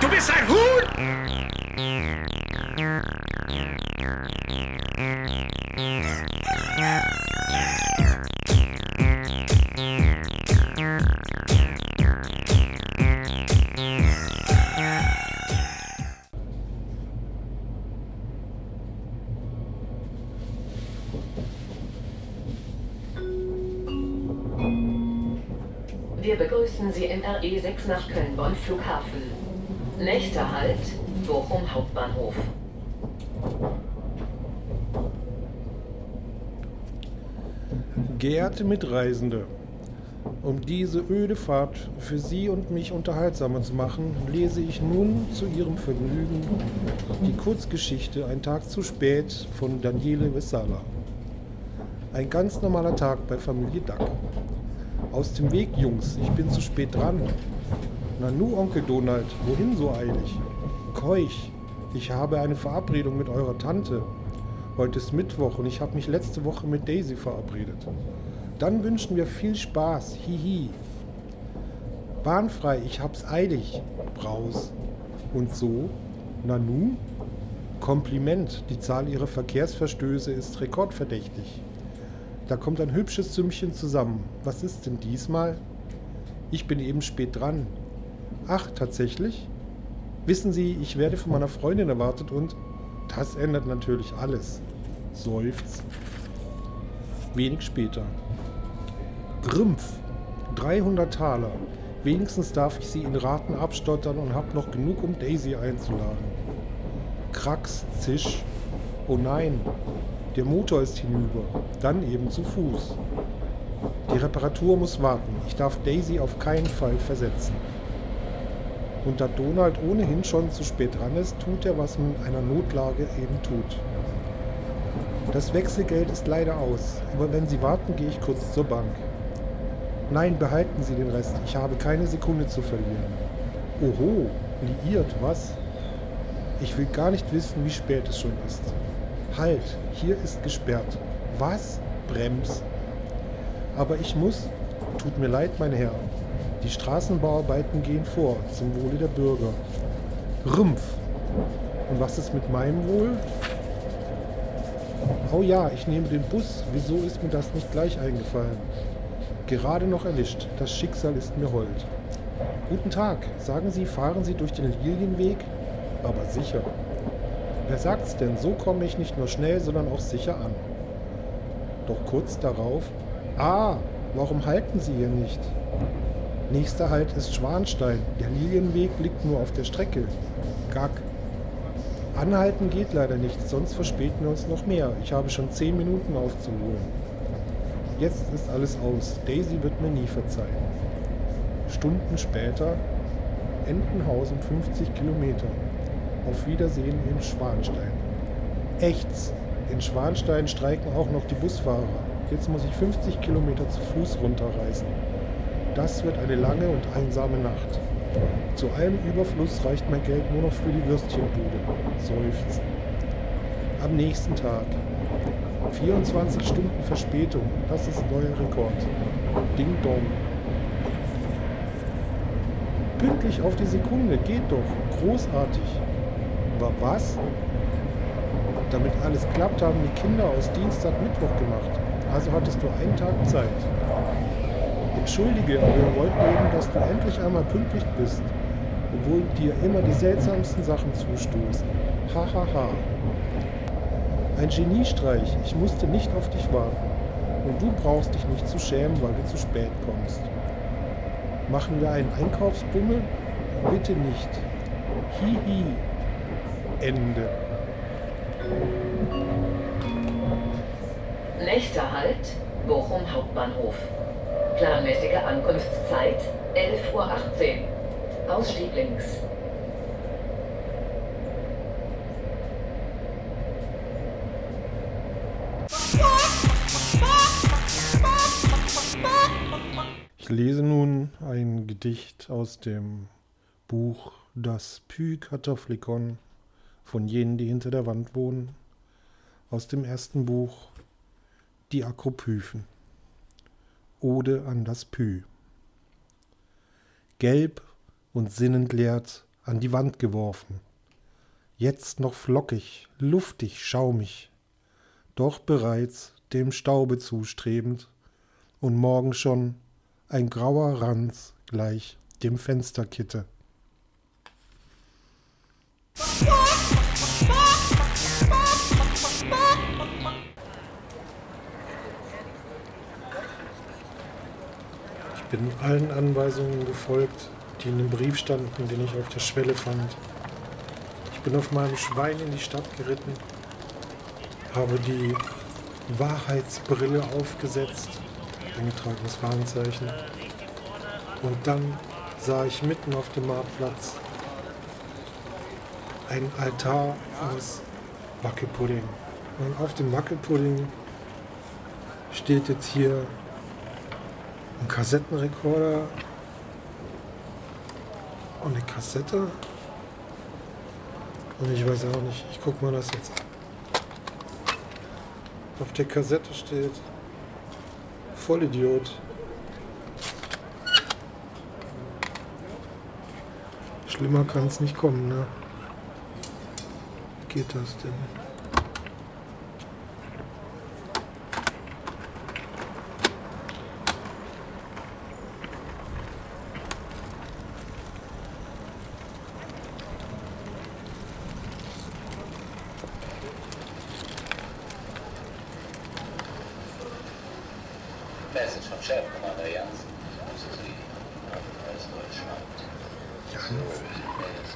Du bist ein Huhn! Wir begrüßen Sie im RE6 nach Köln-Bonn Flughafen. Nächster Halt, Bochum Hauptbahnhof. Geehrte Mitreisende, um diese öde Fahrt für Sie und mich unterhaltsamer zu machen, lese ich nun zu Ihrem Vergnügen die Kurzgeschichte Ein Tag zu spät von Daniele Vessala. Ein ganz normaler Tag bei Familie Duck. Aus dem Weg, Jungs, ich bin zu spät dran. Nanu, Onkel Donald, wohin so eilig? Keuch, ich habe eine Verabredung mit eurer Tante. Heute ist Mittwoch und ich habe mich letzte Woche mit Daisy verabredet. Dann wünschen wir viel Spaß. Hihi. Bahnfrei, ich hab's eilig. Braus. Und so? Nanu? Kompliment, die Zahl ihrer Verkehrsverstöße ist rekordverdächtig. Da kommt ein hübsches Sümmchen zusammen. Was ist denn diesmal? Ich bin eben spät dran. Ach, tatsächlich? Wissen Sie, ich werde von meiner Freundin erwartet und das ändert natürlich alles. Seufzt. Wenig später. Grümpf. 300 Taler. Wenigstens darf ich sie in Raten abstottern und hab noch genug, um Daisy einzuladen. Krax, zisch. Oh nein, der Motor ist hinüber. Dann eben zu Fuß. Die Reparatur muss warten. Ich darf Daisy auf keinen Fall versetzen. Und da Donald ohnehin schon zu spät dran ist, tut er, was man in einer Notlage eben tut. Das Wechselgeld ist leider aus, aber wenn Sie warten, gehe ich kurz zur Bank. Nein, behalten Sie den Rest. Ich habe keine Sekunde zu verlieren. Oho, liiert, was? Ich will gar nicht wissen, wie spät es schon ist. Halt, hier ist gesperrt. Was? Brems. Aber ich muss. Tut mir leid, mein Herr. Die Straßenbauarbeiten gehen vor, zum Wohle der Bürger. Rümpf. Und was ist mit meinem Wohl? Oh ja, ich nehme den Bus. Wieso ist mir das nicht gleich eingefallen? Gerade noch erwischt. Das Schicksal ist mir hold. Guten Tag. Sagen Sie, fahren Sie durch den Lilienweg? Aber sicher. Wer sagt's denn? So komme ich nicht nur schnell, sondern auch sicher an. Doch kurz darauf. Ah, warum halten Sie hier nicht? Nächster Halt ist Schwanstein. Der Lilienweg liegt nur auf der Strecke. Gack. Anhalten geht leider nicht, sonst verspäten wir uns noch mehr. Ich habe schon zehn Minuten aufzuholen. Jetzt ist alles aus. Daisy wird mir nie verzeihen. Stunden später, Entenhausen 50 Kilometer. Auf Wiedersehen in Schwanstein. Echts. In Schwanstein streiken auch noch die Busfahrer. Jetzt muss ich 50 Kilometer zu Fuß runterreisen. Das wird eine lange und einsame Nacht. Zu allem Überfluss reicht mein Geld nur noch für die Würstchenbude. Seufzt. Am nächsten Tag. 24 Stunden Verspätung. Das ist neuer Rekord. Ding Dong. Pünktlich auf die Sekunde. Geht doch. Großartig. Aber was? Damit alles klappt, haben die Kinder aus Dienstag Mittwoch gemacht. Also hattest du einen Tag Zeit. Entschuldige, aber wir wollten eben, dass du endlich einmal pünktlich bist, obwohl dir immer die seltsamsten Sachen zustoßen. Hahaha. Ha, ha. Ein Geniestreich. Ich musste nicht auf dich warten. Und du brauchst dich nicht zu schämen, weil du zu spät kommst. Machen wir einen Einkaufsbummel? Bitte nicht. Hihi. Ende. Nächster Halt, Bochum Hauptbahnhof. Planmäßige Ankunftszeit 11.18 Uhr. Ausstieg links. Ich lese nun ein Gedicht aus dem Buch Das Pü-Kartofflikon von jenen, die hinter der Wand wohnen, aus dem ersten Buch Die Akropyphen. Ode an das Pü. Gelb und sinnend leert an die Wand geworfen. Jetzt noch flockig, luftig, schaumig, doch bereits dem Staube zustrebend und morgen schon ein grauer Ranz gleich dem Fensterkitte. Bin allen Anweisungen gefolgt, die in dem Brief standen, den ich auf der Schwelle fand. Ich bin auf meinem Schwein in die Stadt geritten, habe die Wahrheitsbrille aufgesetzt, eingetragenes Warnzeichen. Und dann sah ich mitten auf dem Marktplatz einen Altar aus Wackelpudding. Und auf dem Wackelpudding steht jetzt hier ein Kassettenrekorder und eine Kassette. Und ich weiß auch nicht, ich guck mal das jetzt. Auf der Kassette steht Vollidiot. Schlimmer kann es nicht kommen, ne? Wie geht das denn? Message vom Chef, Commander Jansen. Ich grüße Sie. Aus Deutschland. So, ich nehme jetzt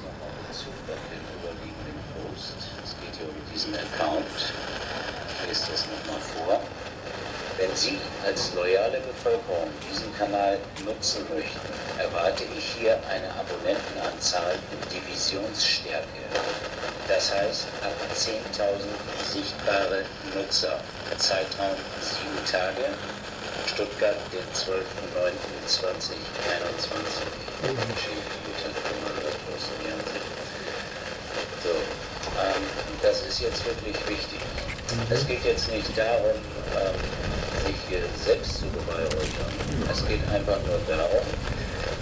nochmal Bezug auf den überliegenden Post. Es geht hier um diesen Account. Ich lese das nochmal vor. Wenn Sie als loyale Bevölkerung diesen Kanal nutzen möchten, erwarte ich hier eine Abonnentenanzahl in Divisionsstärke. Das heißt, ab 10.000 sichtbare Nutzer. Zeitraum 7 Tage. Stuttgart, den 12.09.2021. So, ähm, das ist jetzt wirklich wichtig. Es geht jetzt nicht darum, ähm, sich hier selbst zu beweihräuchern. Es geht einfach nur darum,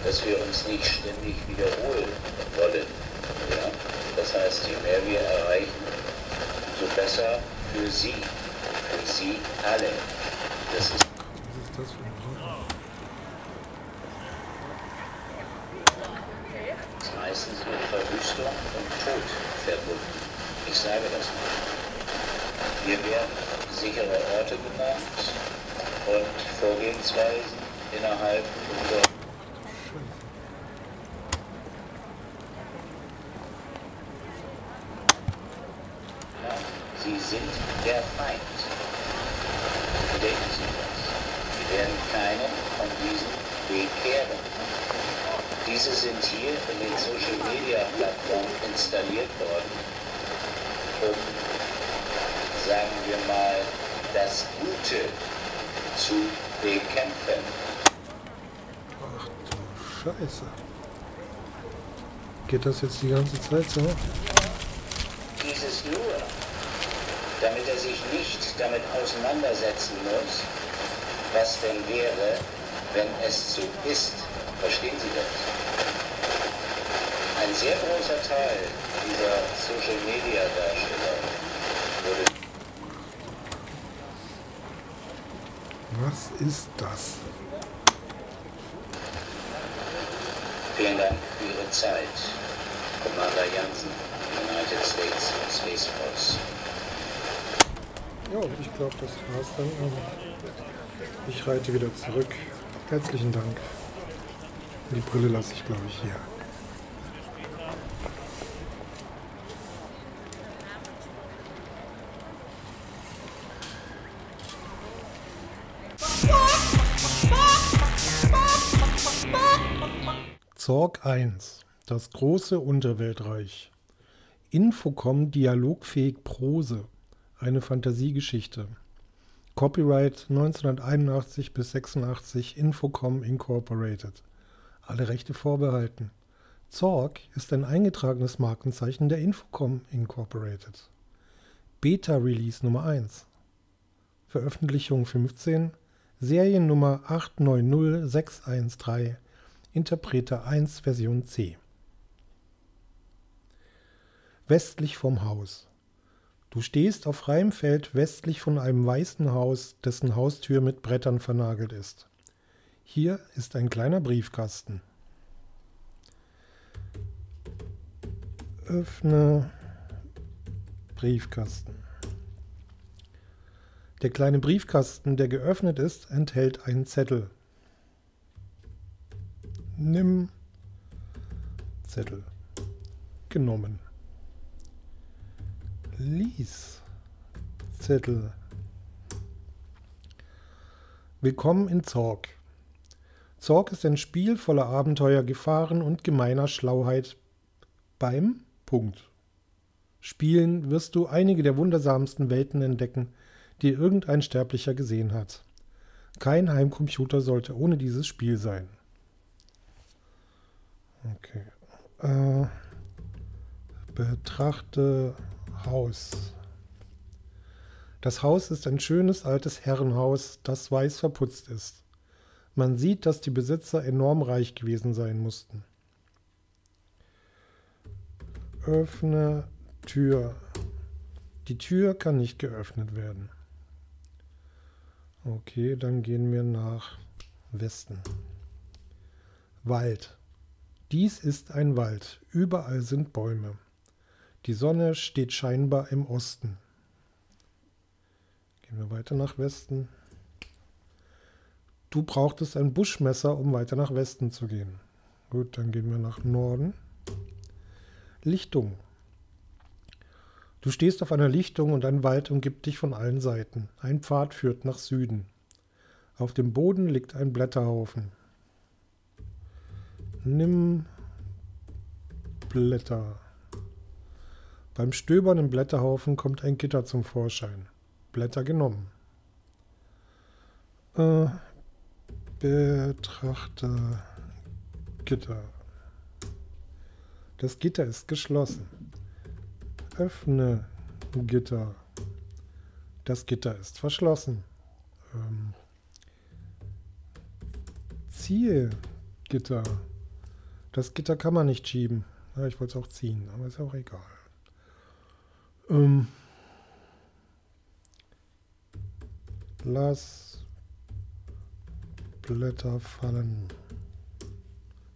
dass wir uns nicht ständig wiederholen wollen. Ja? Das heißt, je mehr wir erreichen, umso besser für Sie, für Sie alle. Das ist das für ein Brauch? meistens mit Verwüstung und Tod verbunden. Ich sage das mal. Hier werden sichere Orte genannt und Vorgehensweisen innerhalb unserer Scheiße. Ja, Sie sind der Feind. Denken Sie das. Sie werden keinen von diesen bekehren. Diese sind hier in den Social Media Plattformen installiert worden, um, sagen wir mal, das Gute zu bekämpfen. Ach du Scheiße. Geht das jetzt die ganze Zeit so? Dieses nur, damit er sich nicht damit auseinandersetzen muss, was denn wäre, wenn es so ist. Verstehen Sie das? Ein sehr großer Teil dieser Social Media Darsteller wurde Was ist das? Vielen Dank für Ihre Zeit. Commander Jansen, United States Space Force. Ja, ich glaube, das war's dann. Ich reite wieder zurück. Herzlichen Dank. Die Brille lasse ich, glaube ich, hier. Zorg 1. Das große Unterweltreich. Infocom dialogfähig Prose. Eine Fantasiegeschichte. Copyright 1981 bis 86 Infocom Incorporated. Alle Rechte vorbehalten. Zorg ist ein eingetragenes Markenzeichen der Infocom Incorporated. Beta Release Nummer 1. Veröffentlichung 15. Seriennummer 890613. Interpreter 1 Version C. westlich vom Haus. Du stehst auf freiem Feld westlich von einem weißen Haus, dessen Haustür mit Brettern vernagelt ist. Hier ist ein kleiner Briefkasten. Öffne Briefkasten. Der kleine Briefkasten, der geöffnet ist, enthält einen Zettel. Nimm Zettel. Genommen. Lies. Zettel. Willkommen in Zorg. Zorg ist ein Spiel voller Abenteuer, Gefahren und gemeiner Schlauheit beim Punkt. Spielen wirst du einige der wundersamsten Welten entdecken, die irgendein Sterblicher gesehen hat. Kein Heimcomputer sollte ohne dieses Spiel sein. Okay. Äh, betrachte Haus. Das Haus ist ein schönes altes Herrenhaus, das weiß verputzt ist. Man sieht, dass die Besitzer enorm reich gewesen sein mussten. Öffne Tür. Die Tür kann nicht geöffnet werden. Okay, dann gehen wir nach Westen. Wald. Dies ist ein Wald. Überall sind Bäume. Die Sonne steht scheinbar im Osten. Gehen wir weiter nach Westen. Du brauchtest ein Buschmesser, um weiter nach Westen zu gehen. Gut, dann gehen wir nach Norden. Lichtung. Du stehst auf einer Lichtung und ein Wald umgibt dich von allen Seiten. Ein Pfad führt nach Süden. Auf dem Boden liegt ein Blätterhaufen. Nimm Blätter. Beim Stöbern im Blätterhaufen kommt ein Gitter zum Vorschein. Blätter genommen. Äh, betrachte Gitter. Das Gitter ist geschlossen. Öffne Gitter. Das Gitter ist verschlossen. Ähm, ziehe Gitter. Das Gitter kann man nicht schieben. Ja, ich wollte es auch ziehen, aber ist auch egal. Ähm, lass Blätter fallen.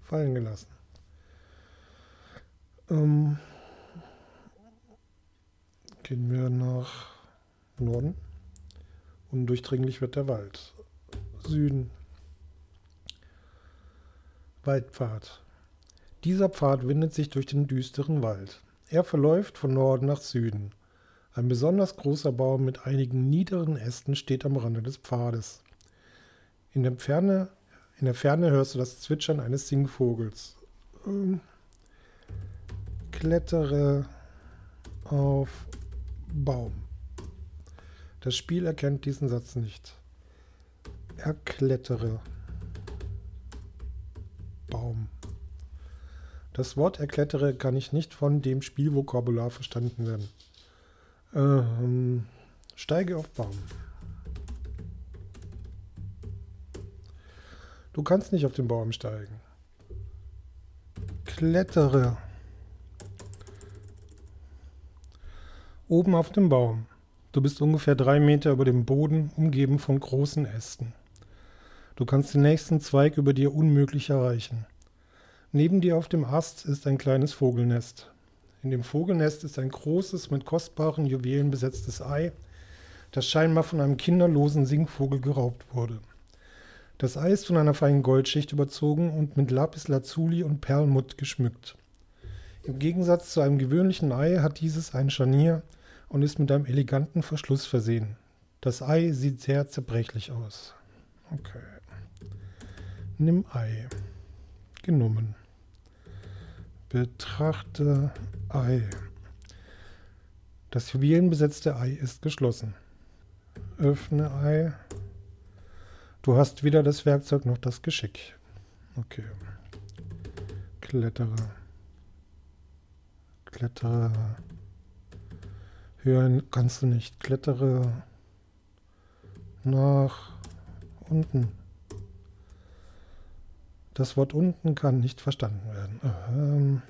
Fallen gelassen. Ähm, gehen wir nach Norden. Undurchdringlich wird der Wald. Süden. Waldpfad. Dieser Pfad windet sich durch den düsteren Wald. Er verläuft von Norden nach Süden. Ein besonders großer Baum mit einigen niederen Ästen steht am Rande des Pfades. In der Ferne, in der Ferne hörst du das Zwitschern eines Singvogels. Ähm, klettere auf Baum. Das Spiel erkennt diesen Satz nicht. Erklettere Baum. Das Wort erklettere kann ich nicht von dem Spielvokabular verstanden werden. Ähm, steige auf Baum. Du kannst nicht auf den Baum steigen. Klettere. Oben auf dem Baum. Du bist ungefähr drei Meter über dem Boden, umgeben von großen Ästen. Du kannst den nächsten Zweig über dir unmöglich erreichen. Neben dir auf dem Ast ist ein kleines Vogelnest. In dem Vogelnest ist ein großes, mit kostbaren Juwelen besetztes Ei, das scheinbar von einem kinderlosen Singvogel geraubt wurde. Das Ei ist von einer feinen Goldschicht überzogen und mit Lapis Lazuli und Perlmutt geschmückt. Im Gegensatz zu einem gewöhnlichen Ei hat dieses ein Scharnier und ist mit einem eleganten Verschluss versehen. Das Ei sieht sehr zerbrechlich aus. Okay. Nimm Ei. Genommen. Betrachte Ei. Das juwelenbesetzte Ei ist geschlossen. Öffne Ei. Du hast weder das Werkzeug noch das Geschick. Okay. Klettere. Klettere. Hören kannst du nicht. Klettere nach unten. Das Wort unten kann nicht verstanden werden. Ähm,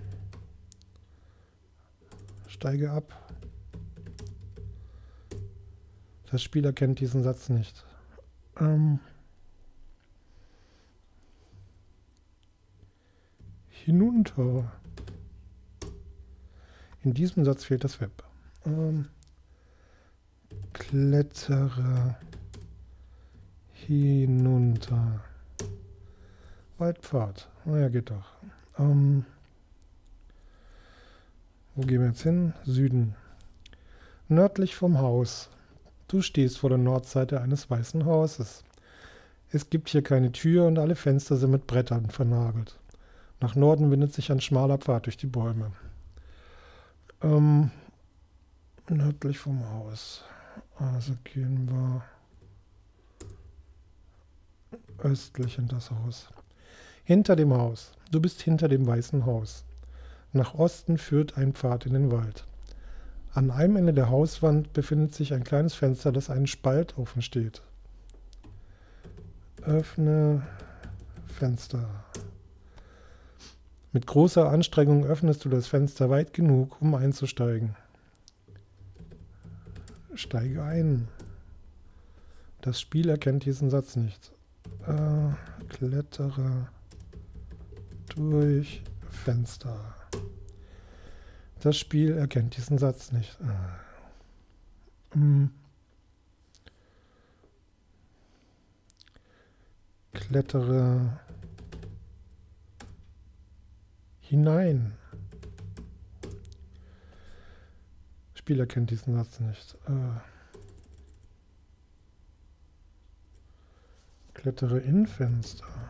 Steige ab. Das Spiel erkennt diesen Satz nicht. Ähm hinunter. In diesem Satz fehlt das Web. Ähm klettere hinunter. Waldpfad. Naja, geht doch. Ähm wo gehen wir jetzt hin? Süden. Nördlich vom Haus. Du stehst vor der Nordseite eines weißen Hauses. Es gibt hier keine Tür und alle Fenster sind mit Brettern vernagelt. Nach Norden windet sich ein schmaler Pfad durch die Bäume. Ähm, nördlich vom Haus. Also gehen wir östlich in das Haus. Hinter dem Haus. Du bist hinter dem weißen Haus. Nach Osten führt ein Pfad in den Wald. An einem Ende der Hauswand befindet sich ein kleines Fenster, das einen Spalt offen steht. Öffne Fenster. Mit großer Anstrengung öffnest du das Fenster weit genug, um einzusteigen. Steige ein. Das Spiel erkennt diesen Satz nicht. Äh, klettere durch Fenster. Das Spiel erkennt diesen Satz nicht. Ähm, klettere hinein. Spiel erkennt diesen Satz nicht. Äh, klettere in Fenster.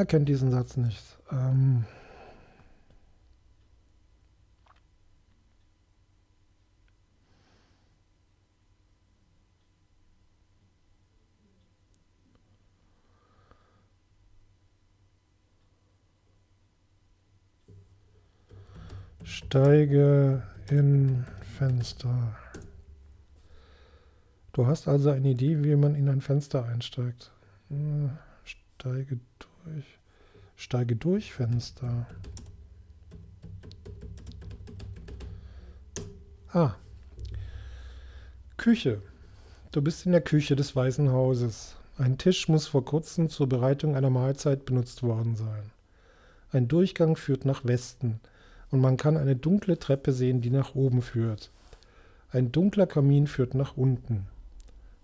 Erkennt diesen Satz nicht. Ähm, Steige in Fenster. Du hast also eine Idee, wie man in ein Fenster einsteigt. Hm, steige durch. Steige durch Fenster. Ah. Küche. Du bist in der Küche des Weißen Hauses. Ein Tisch muss vor kurzem zur Bereitung einer Mahlzeit benutzt worden sein. Ein Durchgang führt nach Westen und man kann eine dunkle Treppe sehen, die nach oben führt. Ein dunkler Kamin führt nach unten.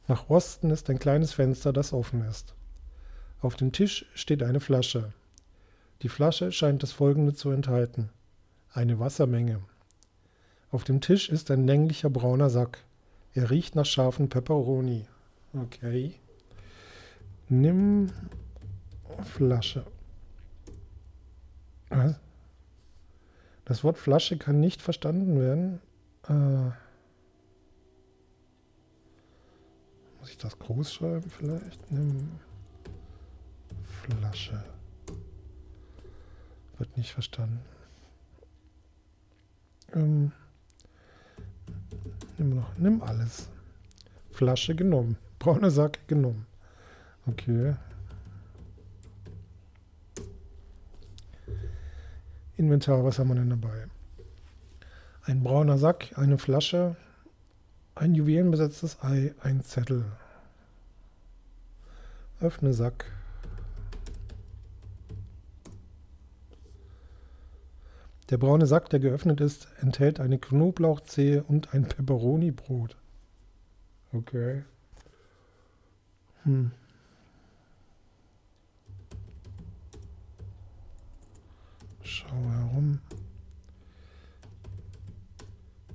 Nach Osten ist ein kleines Fenster, das offen ist. Auf dem Tisch steht eine Flasche. Die Flasche scheint das folgende zu enthalten. Eine Wassermenge. Auf dem Tisch ist ein länglicher brauner Sack. Er riecht nach scharfen Peperoni. Okay. Nimm Flasche. Was? Das Wort Flasche kann nicht verstanden werden. Äh, muss ich das groß schreiben vielleicht? Nimm Flasche. Wird nicht verstanden. Ähm, nimm noch, nimm alles. Flasche genommen. Brauner Sack genommen. Okay. Inventar, was haben wir denn dabei? Ein brauner Sack, eine Flasche, ein juwelenbesetztes Ei, ein Zettel. Öffne Sack. Der braune Sack, der geöffnet ist, enthält eine Knoblauchzehe und ein Peperoni-Brot. Okay. Hm. Schau herum.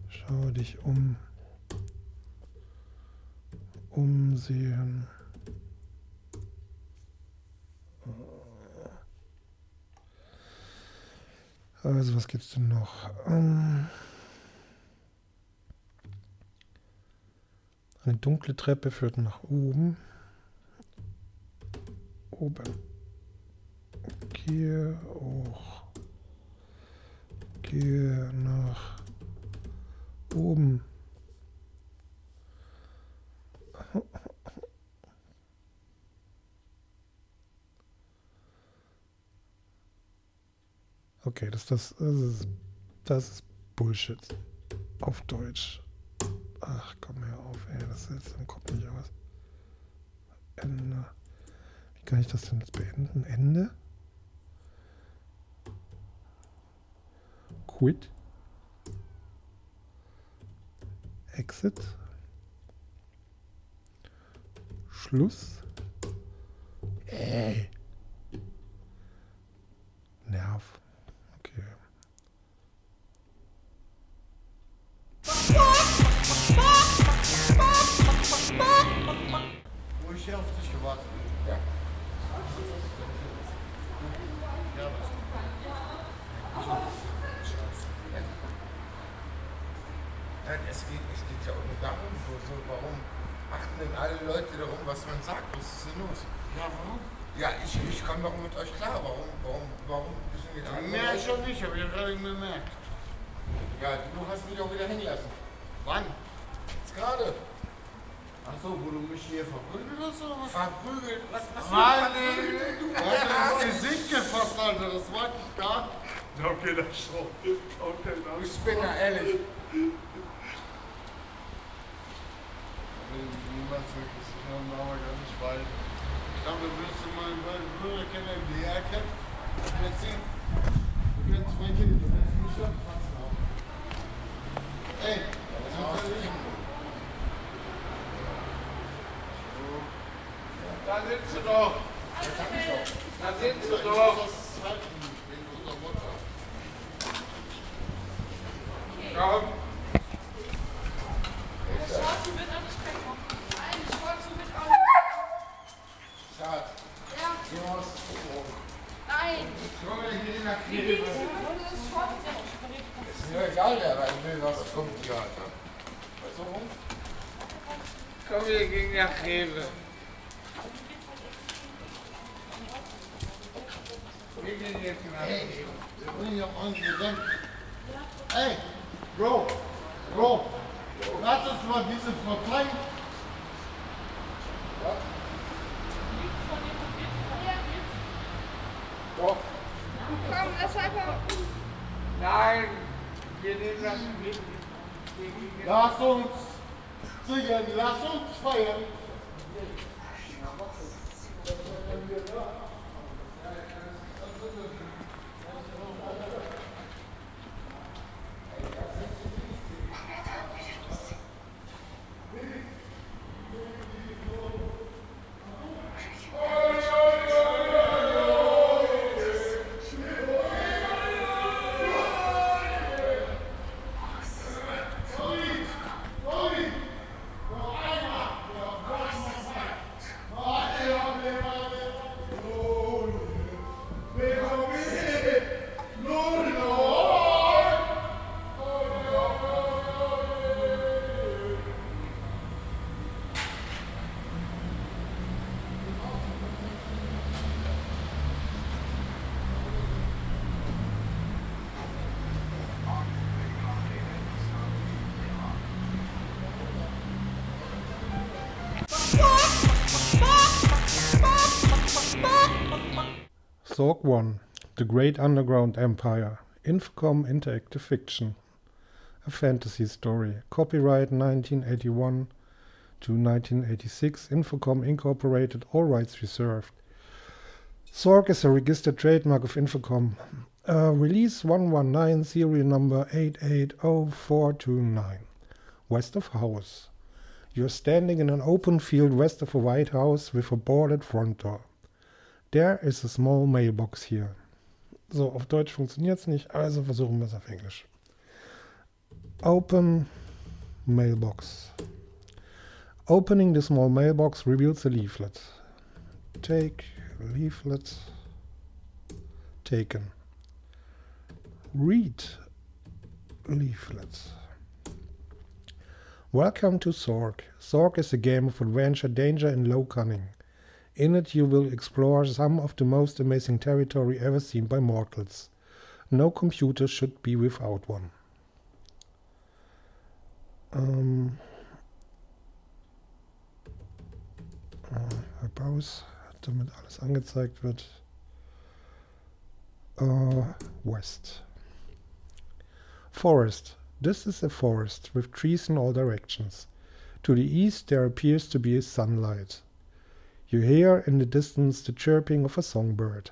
Schau dich um. Umsehen. Also, was gibt's denn noch? Ähm eine dunkle Treppe führt nach oben. Oben. Gehe hoch gehe nach oben. Okay, das, das, das, ist, das ist Bullshit. Auf Deutsch. Ach, komm her auf, ey. Das ist im Kopf nicht aus. Ende. Wie kann ich das denn jetzt beenden? Ende? Quit. Exit. Schluss. Ey. Ich hier auf dich gewartet. Ja. Ja, was? Nein, es geht, es geht ja auch nur darum, so, so, warum achten denn alle Leute darum, was man sagt? Was ist denn los? Ja, warum? Ja, ich, ich komme doch mit euch klar. Warum, warum, warum müssen wir da Mehr schon nicht, habe ich ja gerade bemerkt. Ja, du hast mich auch wieder hängen lassen. Wann? Jetzt gerade. Achso, wo du mich hier verprügelt hast oder was? Verprügelt. Was, verprügelt ey, denn du hast mir ins Gesicht gefasst, Alter, das wollte ich gar nicht. Okay, das schon. Okay, das Ich bin ja ehrlich. Niemals wirklich, ich glaube aber gar nicht, weil ich glaube, du müsstest mal einen Bruder kennen, der er kennt. Du kennst ihn. Du kennst Frankie, du kennst mich schon. Ey, was macht er Da sitzt du doch. Da sitzt du doch. Komm. Schatz, Ja, du musst gucken. nein. Mal hier in der Kirche. ist mir egal, wer rein will, was kommt hier, Alter. Weißt du warum? Komm, wir gehen nach Hause. Hey, wir bringen ja auch ordentlich Gedanken. Ey, Bro, Bro, lass uns mal diese Frau zeigen. Komm, lass einfach. Nein, wir nehmen das mit. Lass uns singen, lass uns feiern. Sorg 1 The Great Underground Empire. Infocom Interactive Fiction. A fantasy story. Copyright 1981 to 1986. Infocom Incorporated. All rights reserved. Sorg is a registered trademark of Infocom. Uh, release 119, serial number 880429. West of House. You're standing in an open field west of a White House with a boarded front door. There is a small mailbox here. So, auf Deutsch funktioniert es nicht, also versuchen wir es auf Englisch. Open mailbox. Opening the small mailbox reveals a leaflet. Take leaflet taken. Read leaflet. Welcome to Zork. Zork is a game of adventure, danger, and low cunning. In it, you will explore some of the most amazing territory ever seen by mortals. No computer should be without one. Ähm, äh, Pause, damit alles angezeigt wird. Äh, west. Forest. This is a forest with trees in all directions. To the east there appears to be sunlight. You hear in the distance the chirping of a songbird.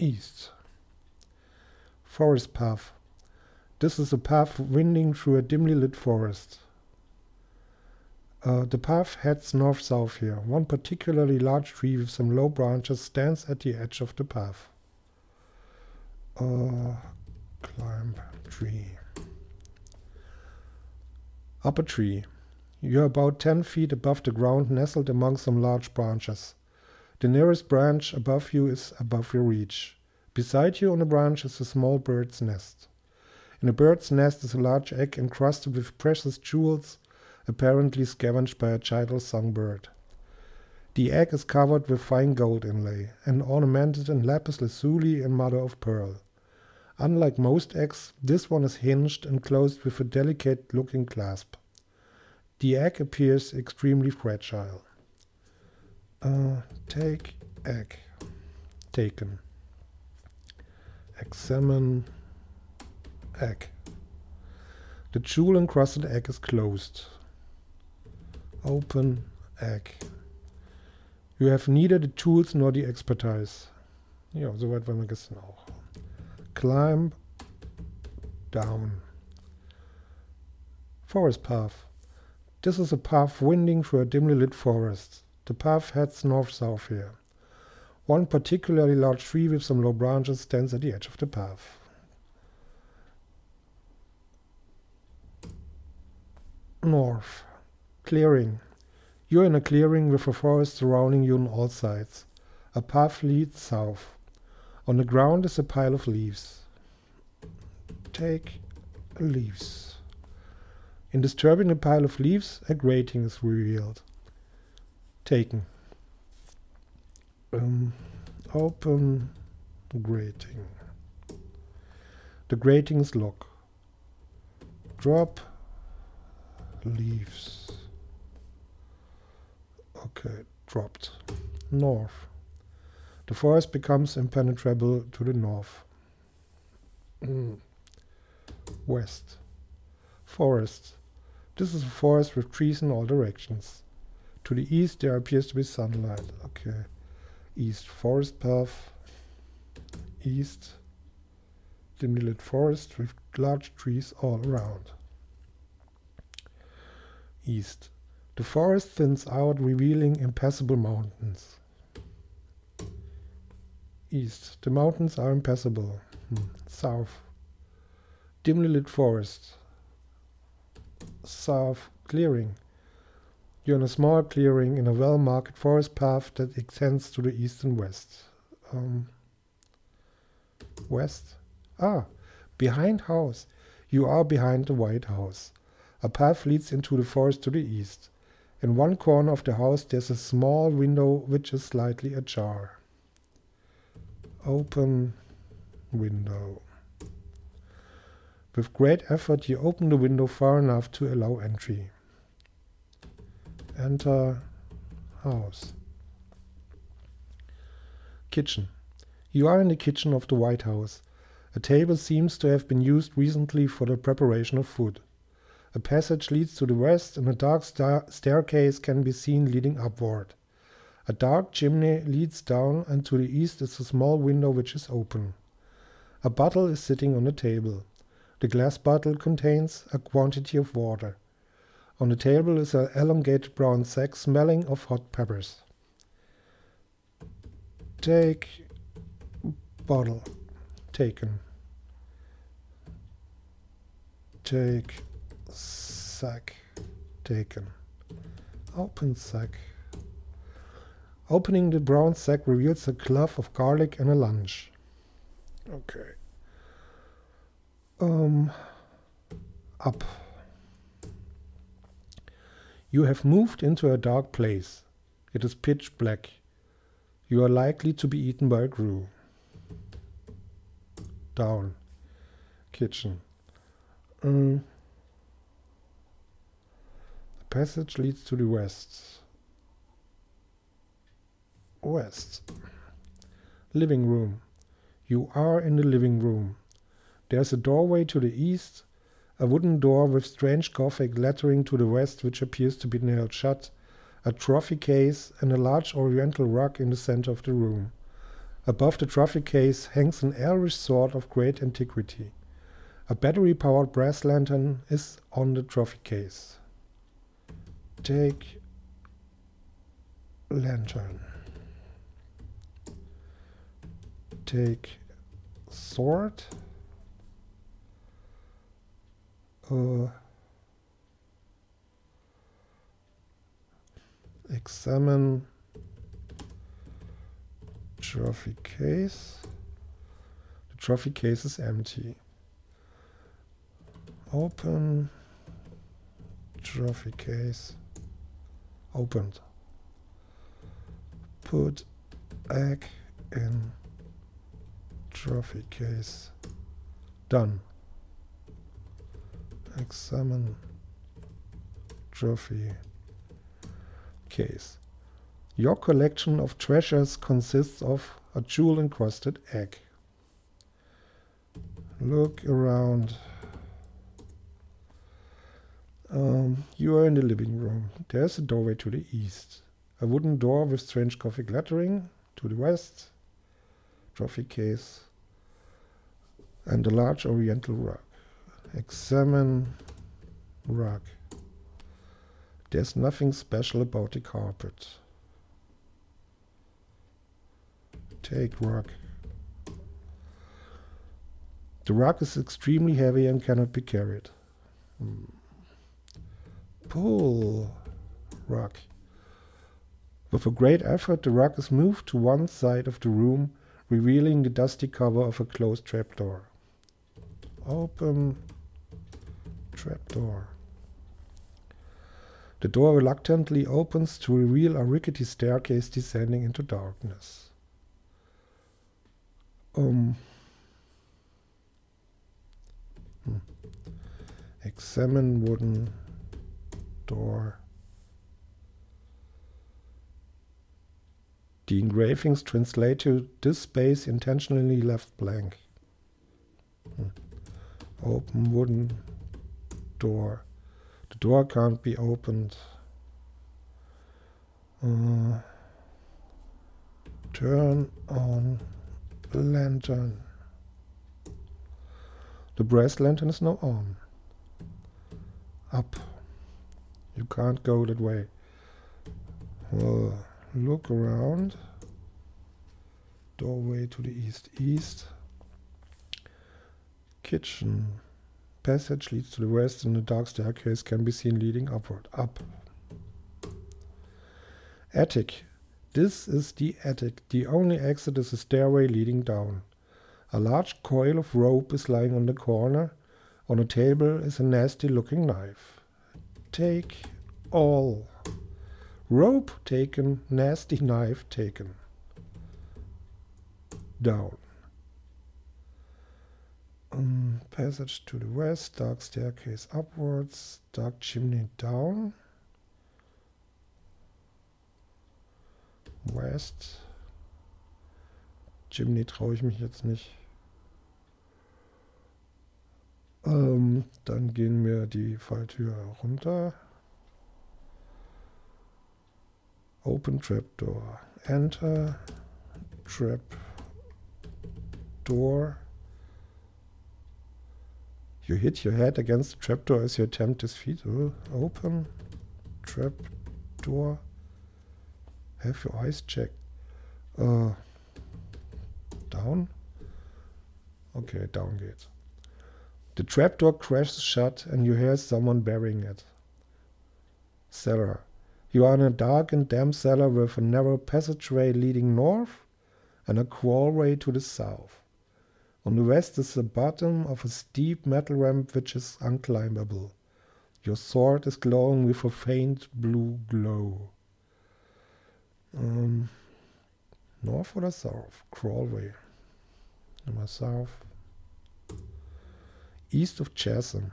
East. Forest path. This is a path winding through a dimly lit forest. Uh, the path heads north-south here. One particularly large tree with some low branches stands at the edge of the path. Uh, climb tree. Up a tree. You are about 10 feet above the ground, nestled among some large branches. The nearest branch above you is above your reach. Beside you on a branch is a small bird's nest. In a bird's nest is a large egg encrusted with precious jewels apparently scavenged by a childless songbird. The egg is covered with fine gold inlay and ornamented in lapis lazuli and mother of pearl. Unlike most eggs, this one is hinged and closed with a delicate looking clasp. The egg appears extremely fragile. Uh, take egg. Taken. Examine egg. The jewel encrusted egg is closed. Open egg. You have neither the tools nor the expertise. Ja, soweit waren wir gestern auch. Climb down. Forest path. This is a path winding through a dimly lit forest. The path heads north-south here. One particularly large tree with some low branches stands at the edge of the path. North. Clearing. You're in a clearing with a forest surrounding you on all sides. A path leads south. On the ground is a pile of leaves. Take leaves. In disturbing a pile of leaves, a grating is revealed. Taken. Um, open grating. The grating is locked. Drop leaves. Okay, dropped. North. The forest becomes impenetrable to the north. Mm. West. Forest. This is a forest with trees in all directions. To the east there appears to be sunlight. Okay. East forest path. East. Dimly lit forest with large trees all around. East. The forest thins out, revealing impassable mountains. East. The mountains are impassable. Hmm. South. Dimly lit forest. South. Clearing. You're in a small clearing in a well marked forest path that extends to the east and west. Um, west? Ah, behind house. You are behind the White House. A path leads into the forest to the east. In one corner of the house there's a small window which is slightly ajar. Open window. With great effort you open the window far enough to allow entry. Enter house. Kitchen. You are in the kitchen of the White House. A table seems to have been used recently for the preparation of food. A passage leads to the west and a dark sta staircase can be seen leading upward. A dark chimney leads down and to the east is a small window which is open. A bottle is sitting on the table. The glass bottle contains a quantity of water. On the table is an elongated brown sack smelling of hot peppers. Take bottle. Taken. Take sack. Taken. Open sack. Opening the brown sack reveals a clove of garlic and a lunch. Okay. Um, up. You have moved into a dark place. It is pitch black. You are likely to be eaten by a crew. Down. Kitchen. Um, the passage leads to the west. West. living room. You are in the living room. There's a doorway to the east, a wooden door with strange Gothic lettering to the west, which appears to be nailed shut, a trophy case, and a large oriental rug in the center of the room. Above the trophy case hangs an Irish sword of great antiquity. A battery powered brass lantern is on the trophy case. Take lantern. Take sword. Uh, examine trophy case. The trophy case is empty. Open trophy case. Opened. Put egg in trophy case. Done. Examine trophy case. Your collection of treasures consists of a jewel encrusted egg. Look around. Um, you are in the living room. There's a doorway to the east. A wooden door with strange coffee lettering to the west. Trophy case. And a large oriental rug. Examine rug. There's nothing special about the carpet. Take rug. The rug is extremely heavy and cannot be carried. Hmm. Pull rug. With a great effort, the rug is moved to one side of the room, revealing the dusty cover of a closed trapdoor. Open trapdoor. The door reluctantly opens to reveal a rickety staircase descending into darkness. Um. Hmm. Examine wooden door. The engravings translate to this space intentionally left blank. Hmm. Open wooden door. The door can't be opened. Uh, turn on lantern. The brass lantern is now on. Up. You can't go that way. Well, look around. Doorway to the east. East. Kitchen. Passage leads to the west and a dark staircase can be seen leading upward. Up. Attic. This is the attic. The only exit is a stairway leading down. A large coil of rope is lying on the corner. On a table is a nasty looking knife. Take all. Rope taken, nasty knife taken. Down. Um, passage to the west, dark staircase upwards, dark chimney down. West. Chimney traue ich mich jetzt nicht. Ähm, dann gehen wir die Falltür runter. Open trap door. Enter. Trap door. You hit your head against the trapdoor as you attempt this feat. Oh, open. trapdoor. Have your eyes checked. Uh, down? Okay, down geht's. The trapdoor crashes shut and you hear someone burying it. Cellar. You are in a dark and damp cellar with a narrow passageway leading north and a crawlway to the south. On the west is the bottom of a steep metal ramp which is unclimbable. Your sword is glowing with a faint blue glow. Um, north oder south? Crawlway. Nummer south. East of chasm.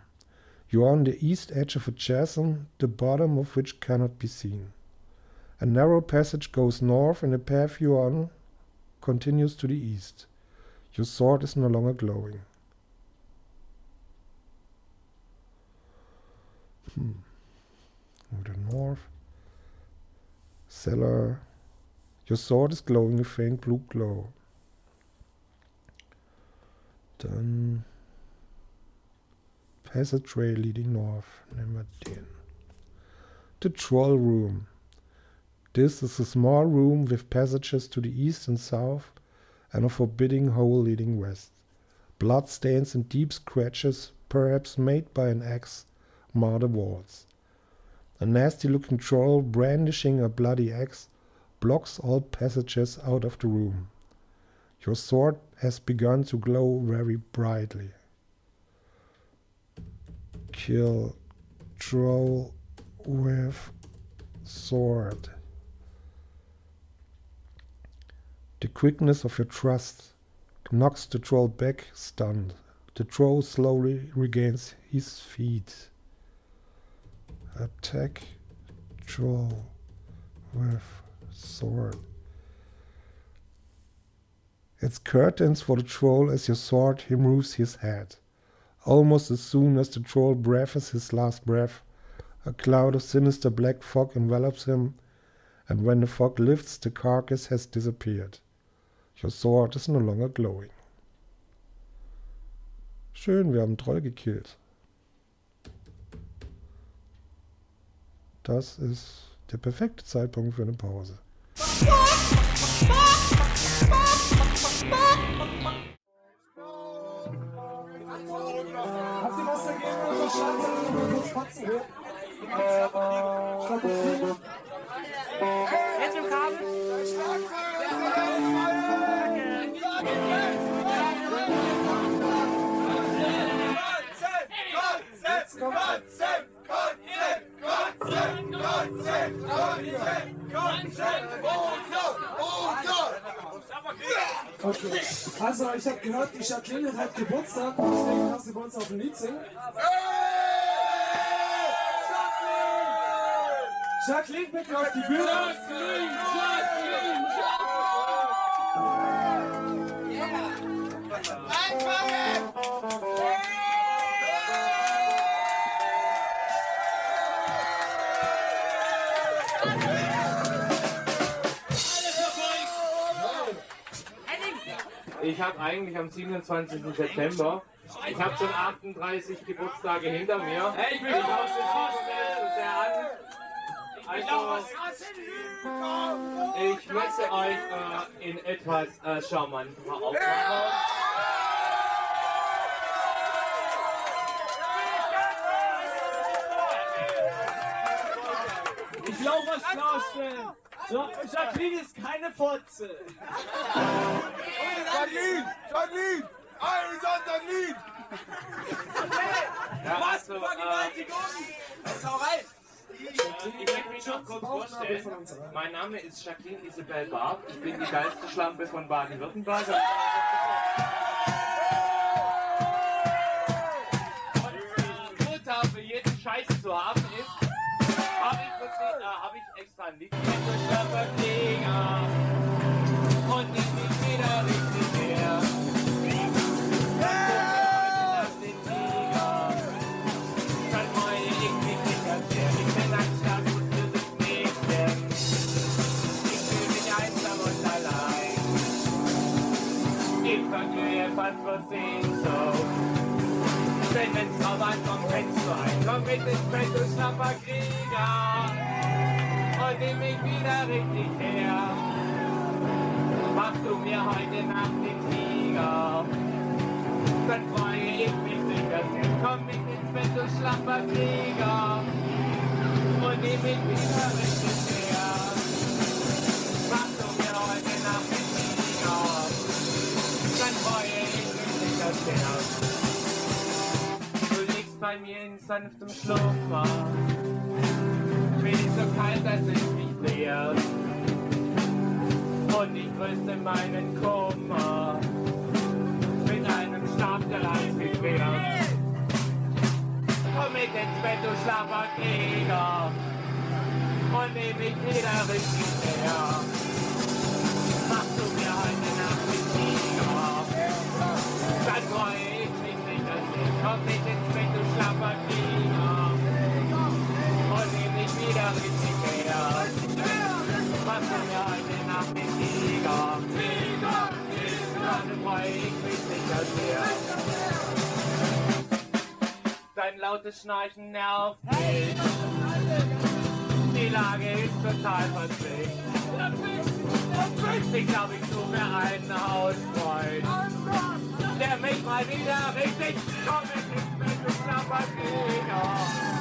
You are on the east edge of a chasm, the bottom of which cannot be seen. A narrow passage goes north, and the path you are on continues to the east. Your sword is no longer glowing. Hmm. Move to north. Cellar. Your sword is glowing a faint blue glow. Dann passageway leading north. Wir den. The troll room. This is a small room with passages to the east and south and a forbidding hole leading west. Blood stains and deep scratches, perhaps made by an axe, mar the walls. A nasty looking troll brandishing a bloody axe blocks all passages out of the room. Your sword has begun to glow very brightly. Kill troll with sword. The quickness of your thrust knocks the troll back, stunned. The troll slowly regains his feet. Attack troll with sword. It's curtains for the troll as your sword removes his head. Almost as soon as the troll breathes his last breath, a cloud of sinister black fog envelops him, and when the fog lifts, the carcass has disappeared. Your sword is no longer glowing. Schön, wir haben einen Troll gekillt. Das ist der perfekte Zeitpunkt für eine Pause. Habt ihr was Okay. Also, ich habe gehört, die Jacqueline hat Geburtstag, deswegen kannst du bei uns auf ein Lied singen. Jacqueline, bitte auf die Bühne. Ich habe eigentlich am 27. September, ich habe schon 38 Geburtstage hinter mir. Hey, ich will nicht aus dem Vorstellen, sehr an. Also, ich möchte euch äh, in etwas äh, charmanter aufmachen. Ich glaube, was klarstellen. So, Jacqueline ist keine Fotze. Jacqueline! Jacqueline! Ein Lied! Ja, also, äh, ich möchte mich schon kurz vorstellen. Mein Name ist Jacqueline Isabel Barb. Ich bin die geilste Schlampe von Baden-Württemberg. Und die Grund dafür, jeden Scheiß zu haben, ich Lied mit durch Schlamperklinger und die mich wieder richtig her. Dann freue ich. Ich Ich. Ich Sehnsucht. Denn wenn's drauf ankommt, kennst du ein. Komm mit ins Bett, du schlapper Nimm mich wieder richtig her. Machst du mir heute Nacht den Tiger? Dann freue ich mich sicher sehr. Komm mit ins Bett, du schlapper Krieger. Und nimm mich wieder richtig her. Machst du mir heute Nacht den Tiger? Dann freue ich mich sicher sehr. Du liegst bei mir in sanftem Schlummer bin ich so kalt, dass ich mich leer. Und ich grüße meinen Kummer mit einem Stab, der leicht wie wert. Komm mit ins Bett, du schlapper Krieger, und nehm mich wieder richtig her. Machst du mir heute Nacht mit Tiger, dann freue ich mich nicht, dass ich komm mit ins Bett, du schlapper Krieger. Tiger, Tiger, was soll mir heute Nacht mit Tiger? Tiger, Tiger, dann freu ich mich sicher sehr. Dein lautes Schnarchen nervt hey, Die Lage ist total verzwickt. Ich glaube, ich suche mir einen Hausfreund, der mich mal wieder richtig kommen ist mit dem Schnappertiger.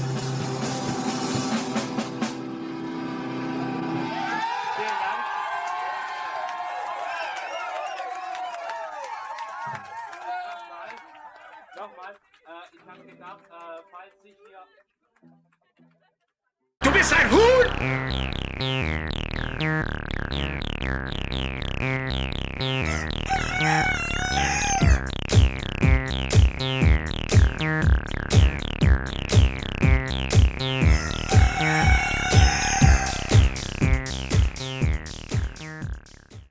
ab, äh. Du bist ein Huhn!